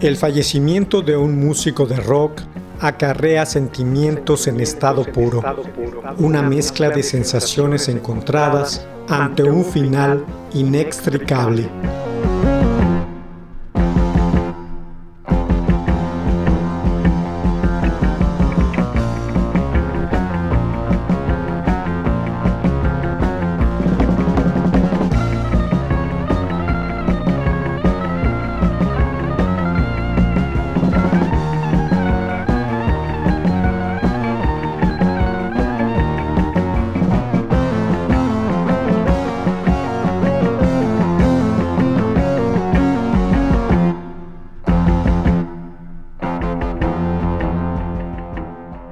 El fallecimiento de un músico de rock acarrea sentimientos en estado puro, una mezcla de sensaciones encontradas ante un final inextricable.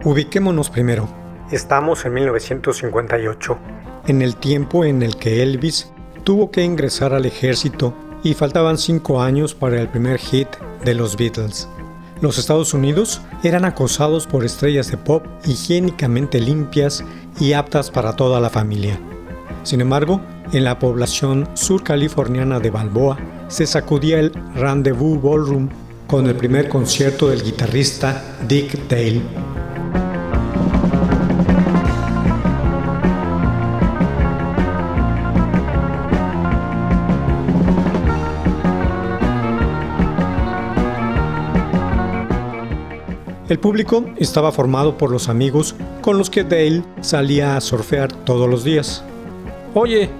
Ubiquémonos primero. Estamos en 1958, en el tiempo en el que Elvis tuvo que ingresar al ejército y faltaban cinco años para el primer hit de los Beatles. Los Estados Unidos eran acosados por estrellas de pop higiénicamente limpias y aptas para toda la familia. Sin embargo, en la población surcaliforniana de Balboa se sacudía el Rendezvous Ballroom con el primer concierto del guitarrista Dick Dale. El público estaba formado por los amigos con los que Dale salía a surfear todos los días. Oye,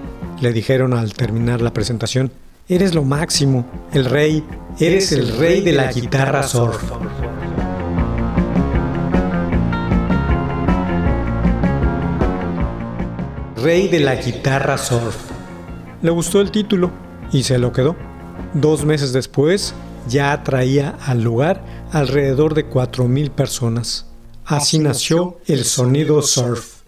le dijeron al terminar la presentación, eres lo máximo, el rey, eres el rey de la guitarra surf. Rey de la guitarra surf. Le gustó el título y se lo quedó. Dos meses después ya atraía al lugar alrededor de 4.000 personas. Así nació el sonido surf.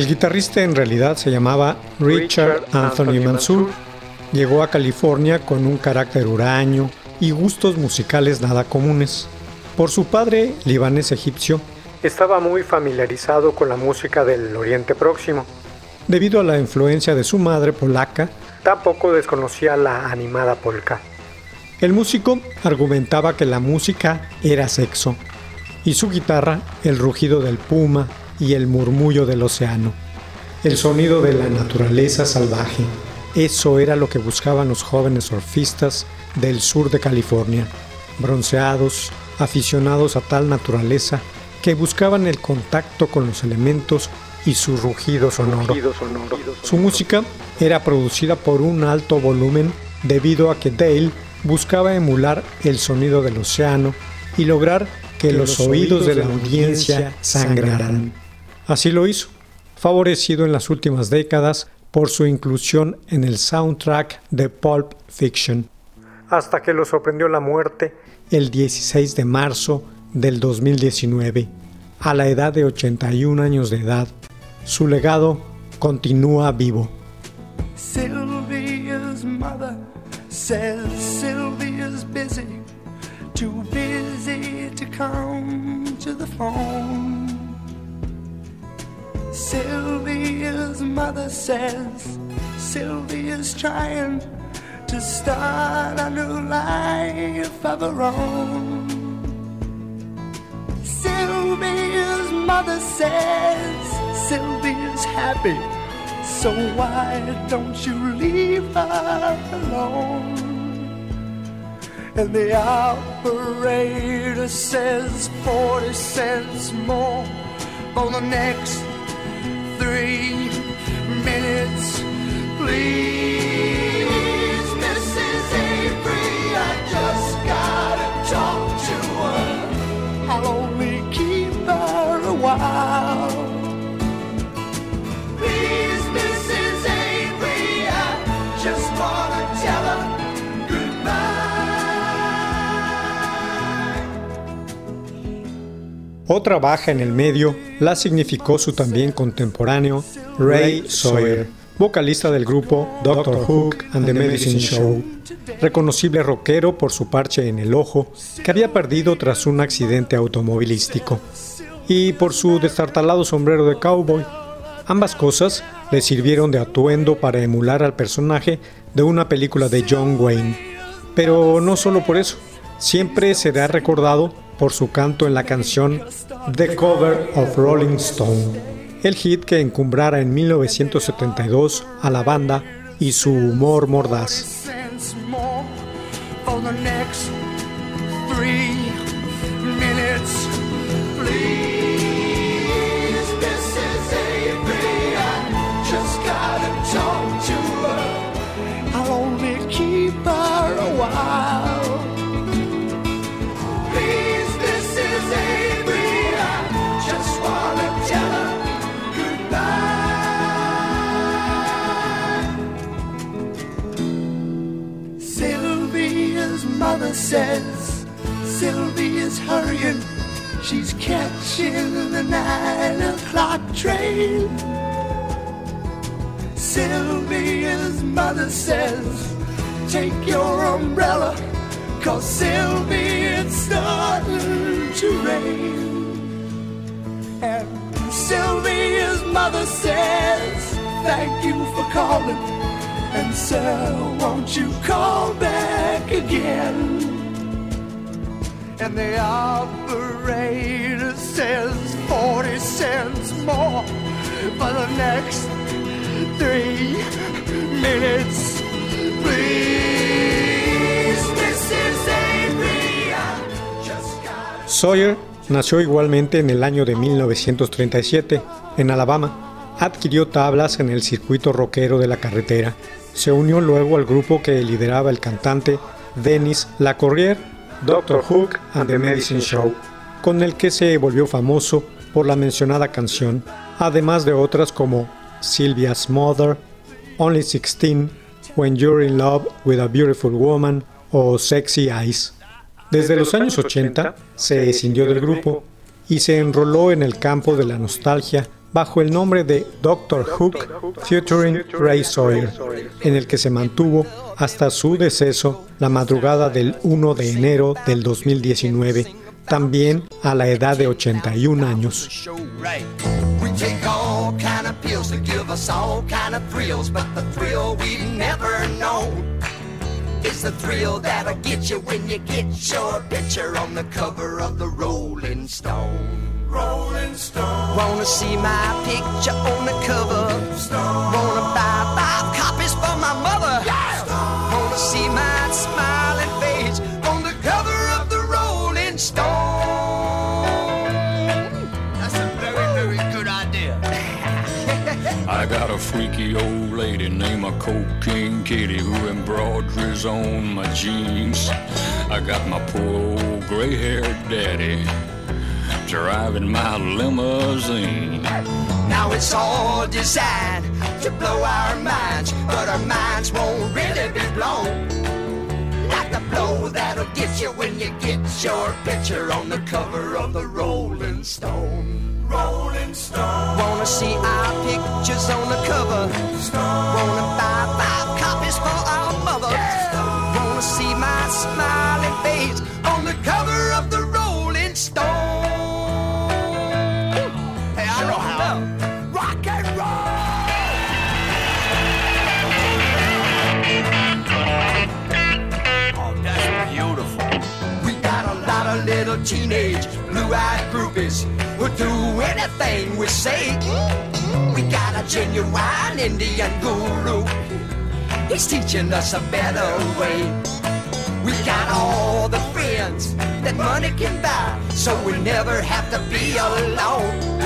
El guitarrista en realidad se llamaba Richard Anthony Mansour. Llegó a California con un carácter huraño y gustos musicales nada comunes. Por su padre, libanés egipcio, estaba muy familiarizado con la música del Oriente Próximo. Debido a la influencia de su madre polaca, tampoco desconocía la animada polka. El músico argumentaba que la música era sexo y su guitarra el rugido del puma y el murmullo del océano, el sonido de la naturaleza salvaje. Eso era lo que buscaban los jóvenes surfistas del sur de California, bronceados, aficionados a tal naturaleza, que buscaban el contacto con los elementos y su rugido sonoro. Su música era producida por un alto volumen debido a que Dale buscaba emular el sonido del océano y lograr que, los, oídos de la audiencia sangraran. Así lo hizo, favorecido en las últimas décadas por su inclusión en el soundtrack de Pulp Fiction. Hasta que lo sorprendió la muerte el 16 de marzo del 2019, a la edad de 81 años de edad. Su legado continúa vivo. Sylvia's mother says Sylvia's busy, too busy to come to the phone. Sylvia's mother says Sylvia's trying to start a new life of her own. Sylvia's mother says Sylvia's happy, so why don't you leave her alone? And the operator says 40 cents more for the next three minutes, please. Mrs. Avery, I just gotta talk to her. I'll only keep her a while. Otra baja en el medio la significó su también contemporáneo Ray Sawyer, vocalista del grupo Doctor Hook and the Medicine Show, reconocible rockero por su parche en el ojo que había perdido tras un accidente automovilístico, y por su destartalado sombrero de cowboy. Ambas cosas le sirvieron de atuendo para emular al personaje de una película de John Wayne. Pero no solo por eso, siempre será recordado por su canto en la canción The Cover of Rolling Stone, el hit que encumbrara en 1972 a la banda y su humor mordaz. for the says Sylvia's hurrying. She's catching the nine o'clock train. Sylvia's mother says, Take your umbrella, cause it's starting to rain. And Sylvia's mother says, Thank you for calling. And sir, won't you call back again? And the operator says 40 cents more for the next three minutes. Please, Sawyer nació igualmente en el año de 1937, en Alabama. Adquirió tablas en el circuito rockero de la carretera. Se unió luego al grupo que lideraba el cantante Dennis Lacorriere, Doctor Hook and the Medicine Show, con el que se volvió famoso por la mencionada canción, además de otras como Sylvia's Mother, Only 16, When You're in Love with a Beautiful Woman o Sexy Eyes. Desde los años 80 se escindió del grupo y se enroló en el campo de la nostalgia bajo el nombre de Doctor Hook featuring Ray Sawyer, en el que se mantuvo hasta su deceso la madrugada del 1 de enero del 2019, también a la edad de 81 años. the thrill that'll get you when you get your picture on the cover of the Rolling Stone. Rolling Stone. Wanna see my picture on the cover? Wanna buy five copies for my mother? Wanna see my smiling face on the cover of the Rolling Stone? That's a very, very good idea. I got a freaky old lady named a cocaine kitty who embroideries on my jeans. I got my poor old gray-haired daddy driving my limousine. Now it's all designed to blow our minds, but our minds won't really be blown. Like the blow that'll get you when you get your picture on the cover of the Rolling Stone. Rolling Stone. Wanna see our pictures on the cover? Stone. Wanna buy five copies for our mother? Wanna see my smiling face of teenage blue-eyed groupies who'll do anything we say. We got a genuine Indian guru. He's teaching us a better way. We got all the friends that money can buy, so we never have to be alone.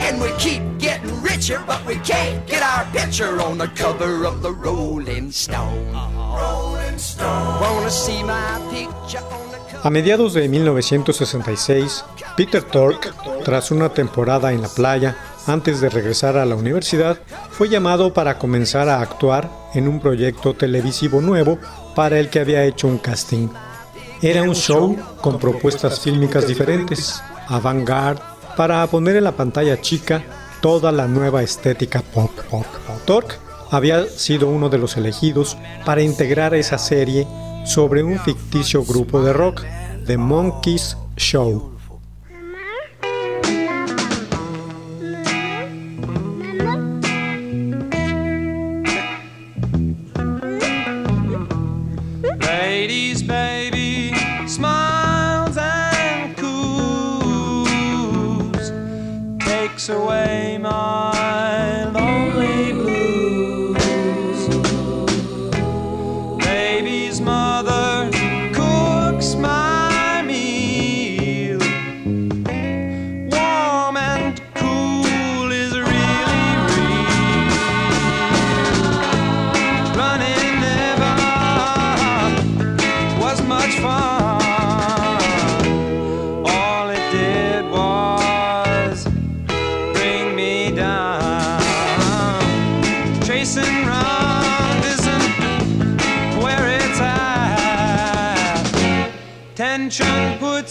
And we keep getting richer, but we can't get our picture on the cover of the Rolling Stone. Uh-huh. Rolling Stone. Wanna see my picture on the cover? A mediados de 1966, Peter Tork, tras una temporada en la playa, antes de regresar a la universidad, fue llamado para comenzar a actuar en un proyecto televisivo nuevo para el que había hecho un casting. Era un show con propuestas fílmicas diferentes, avant-garde, para poner en la pantalla chica toda la nueva estética pop. Tork había sido uno de los elegidos para integrar esa serie sobre un ficticio grupo de rock, The Monkeys Show.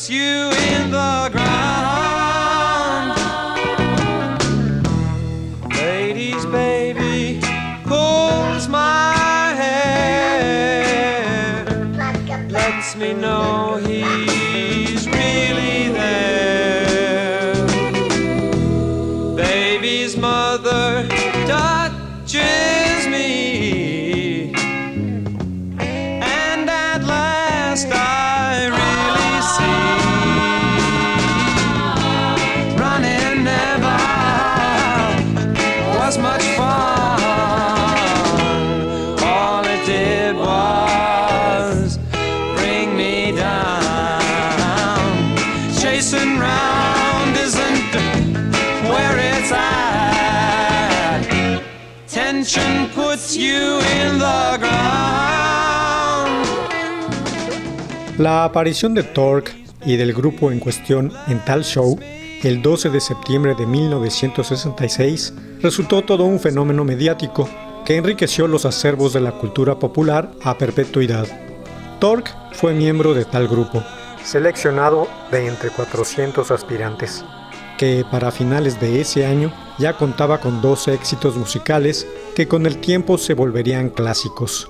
You in the ground. La aparición de Torque y del grupo en cuestión en tal show, el 12 de septiembre de 1966, resultó todo un fenómeno mediático que enriqueció los acervos de la cultura popular a perpetuidad. Torque fue miembro de tal grupo, seleccionado de entre 400 aspirantes, que para finales de ese año ya contaba con dos éxitos musicales que con el tiempo se volverían clásicos.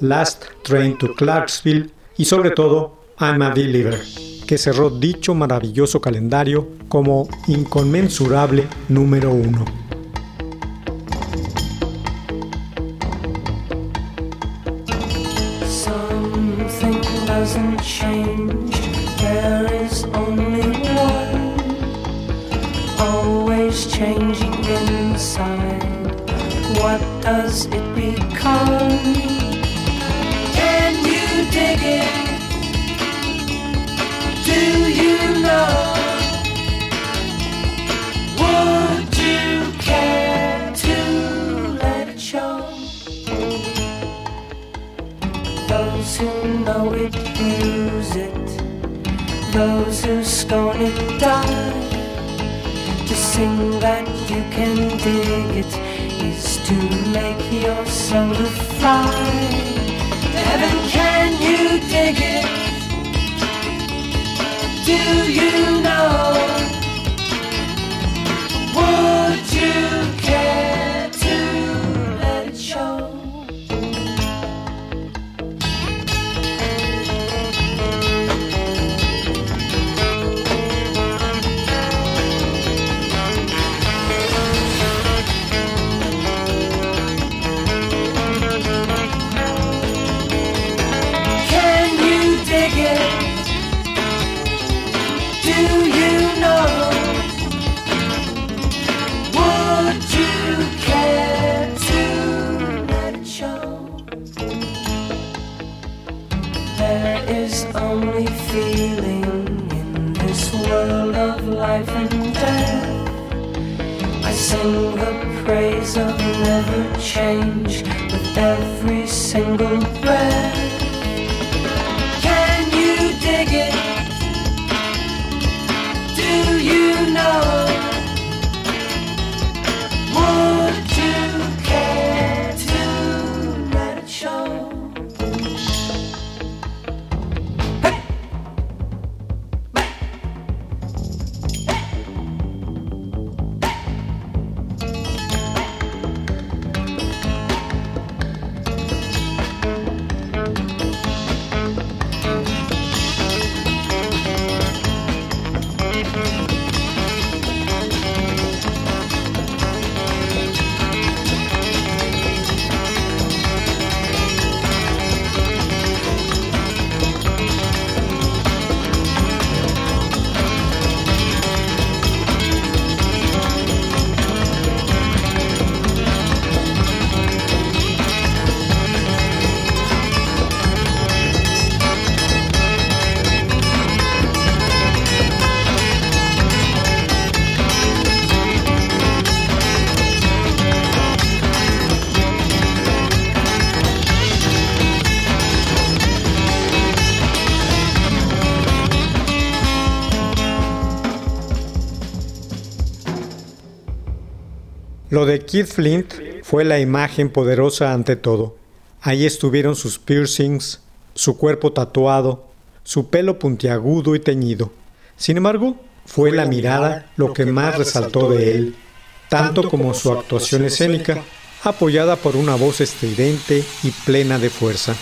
Last Train to Clarksville y sobre todo I'm a Believer, que cerró dicho maravilloso calendario como inconmensurable número uno. Something doesn't change. There is only one. Always changing inside. What does it become? digging. Do you know? Would you care to let it show? Those who know it use it. Those who scorn it die. To sing that you can dig it is to make your soul to fly. Heaven you dig it? Do you know? Would you Lo de Keith Flint fue la imagen poderosa ante todo. Ahí estuvieron sus piercings, su cuerpo tatuado, su pelo puntiagudo y teñido. Sin embargo, fue la mirada lo que más resaltó de él, tanto como su actuación escénica, apoyada por una voz estridente y plena de fuerza.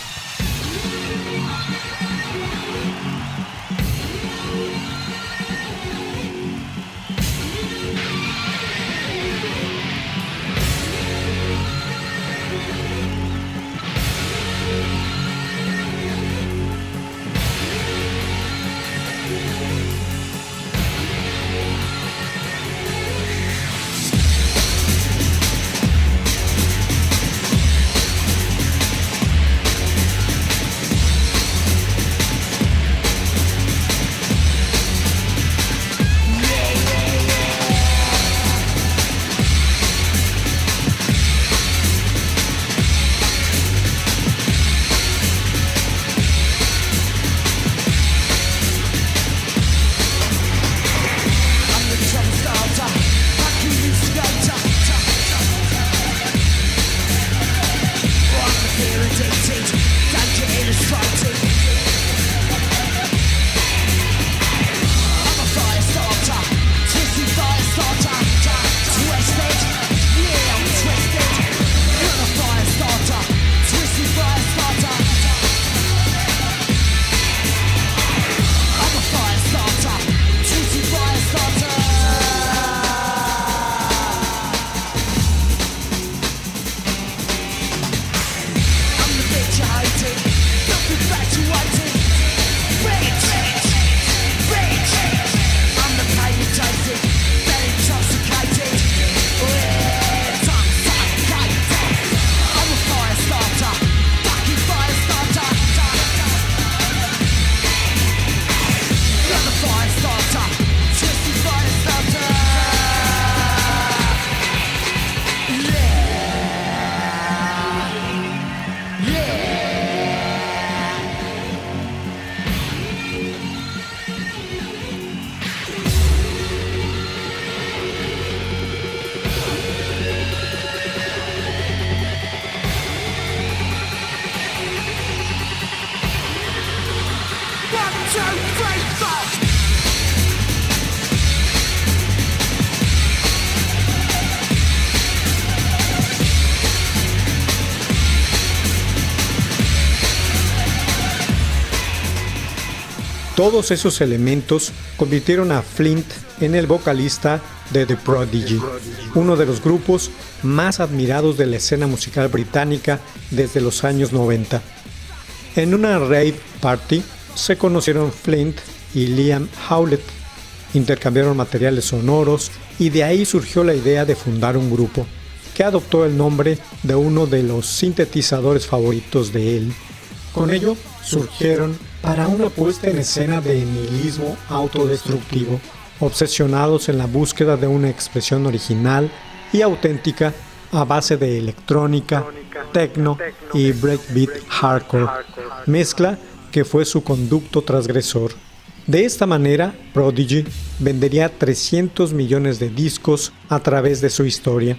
Todos esos elementos convirtieron a Flint en el vocalista de The Prodigy, uno de los grupos más admirados de la escena musical británica desde los años 90. En una rave party se conocieron Flint y Liam Howlett, intercambiaron materiales sonoros y de ahí surgió la idea de fundar un grupo, que adoptó el nombre de uno de los sintetizadores favoritos de él. Con ello surgieron para una puesta en escena de nihilismo autodestructivo, obsesionados en la búsqueda de una expresión original y auténtica a base de electrónica, techno y breakbeat hardcore, mezcla que fue su conducto transgresor. De esta manera, Prodigy vendería 300 millones de discos a través de su historia,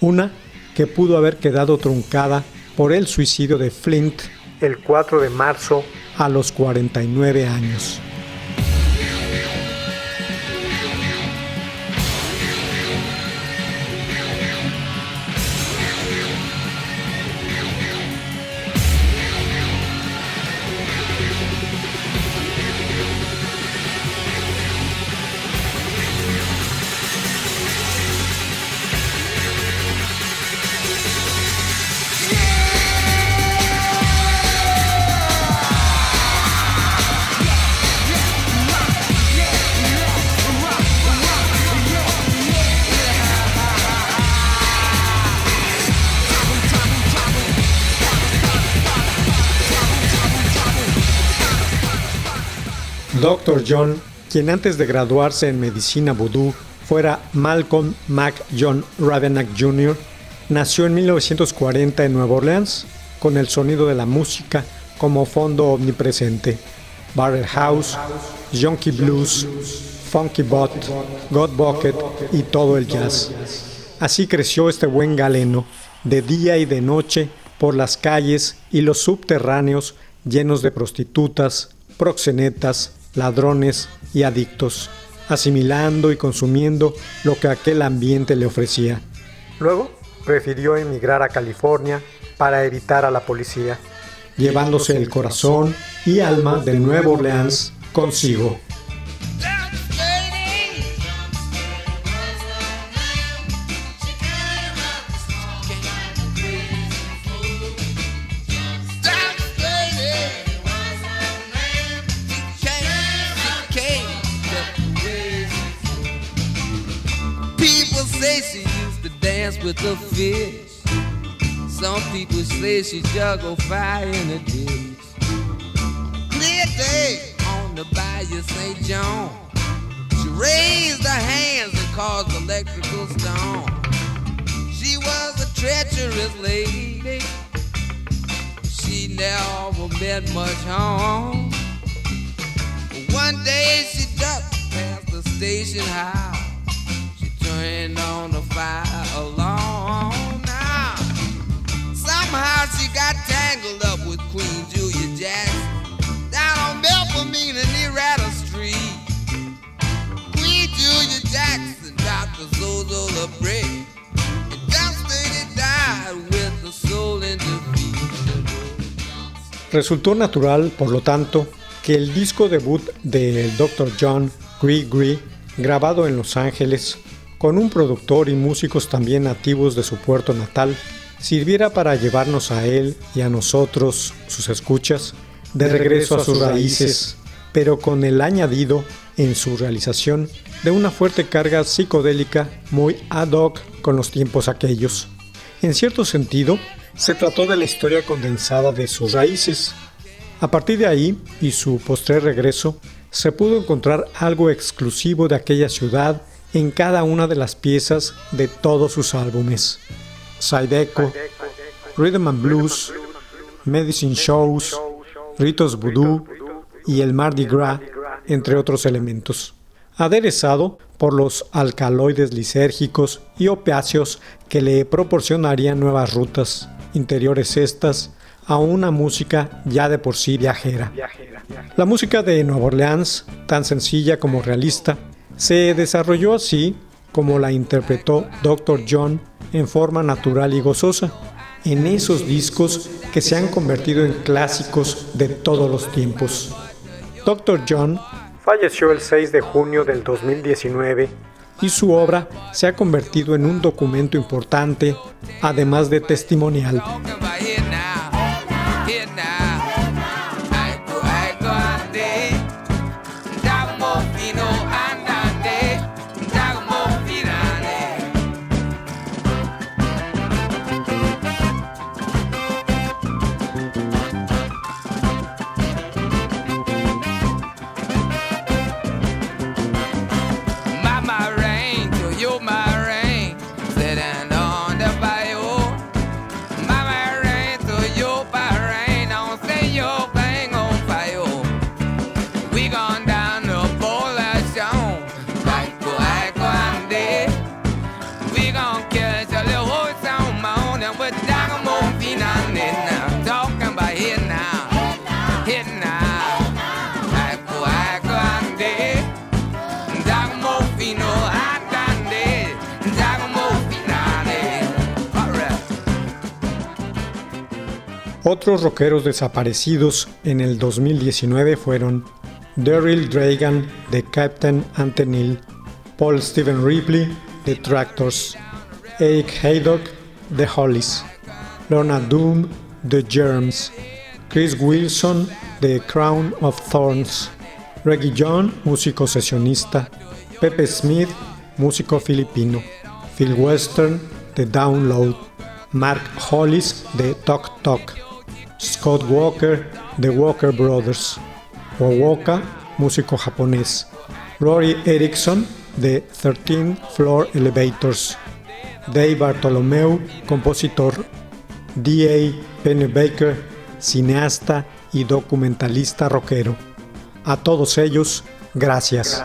una que pudo haber quedado truncada por el suicidio de Flint el 4 de marzo a los 49 años. Dr. John, quien antes de graduarse en medicina vudú fuera Malcolm Mac John Ravenack Jr., nació en 1940 en Nueva Orleans con el sonido de la música como fondo omnipresente. Barrel House, Junkie Blues, Funky Bot, God Bucket y todo el jazz. Así creció este buen galeno, de día y de noche, por las calles y los subterráneos llenos de prostitutas, proxenetas, ladrones y adictos, asimilando y consumiendo lo que aquel ambiente le ofrecía. Luego prefirió emigrar a California para evitar a la policía, llevándose el corazón y alma de Nueva Orleans consigo. Say she juggle fire in the ditch. Clear day on the Bayou St. John. She raised her hands and caused electrical storm. She was a treacherous lady. She never meant much harm. One day she ducked past the station house She turned on the fire. Somehow she got tangled up with Queen Julia Jackson on Street. Queen Julia Jackson Zozo. Resultó natural, por lo tanto, que el disco debut del Dr. John Gree grabado en Los Ángeles, con un productor y músicos también nativos de su puerto natal, sirviera para llevarnos a él y a nosotros, sus escuchas, de regreso a sus raíces, pero con el añadido en su realización de una fuerte carga psicodélica muy ad hoc con los tiempos aquellos. En cierto sentido, se trató de la historia condensada de sus raíces. A partir de ahí y su postre regreso, se pudo encontrar algo exclusivo de aquella ciudad en cada una de las piezas de todos sus álbumes. Sideco, Rhythm and Blues, Medicine Shows, Ritos Voodoo y el Mardi Gras, entre otros elementos. Aderezado por los alcaloides lisérgicos y opiáceos que le proporcionarían nuevas rutas, interiores estas, a una música ya de por sí viajera. La música de Nueva Orleans, tan sencilla como realista, se desarrolló así como la interpretó Dr. John en forma natural y gozosa, en esos discos que se han convertido en clásicos de todos los tiempos. Dr. John falleció el 6 de junio del 2019 y su obra se ha convertido en un documento importante, además de testimonial. Otros rockeros desaparecidos en el 2019 fueron Daryl Dragan de Captain Anthony, Paul Stephen Ripley de Tractors, Eric Haydock de Hollies, Lorna Doom de Germs, Chris Wilson de Crown of Thorns, Reggie John, músico sesionista, Pepe Smith, músico filipino, Phil Western de Download, Mark Hollis de Talk Talk, Scott Walker de Walker Brothers, Wawoka, músico japonés, Rory Erickson de 13 Floor Elevators, Dave Bartolomeu, compositor, D.A. Pennebaker, cineasta y documentalista rockero. A todos ellos, gracias.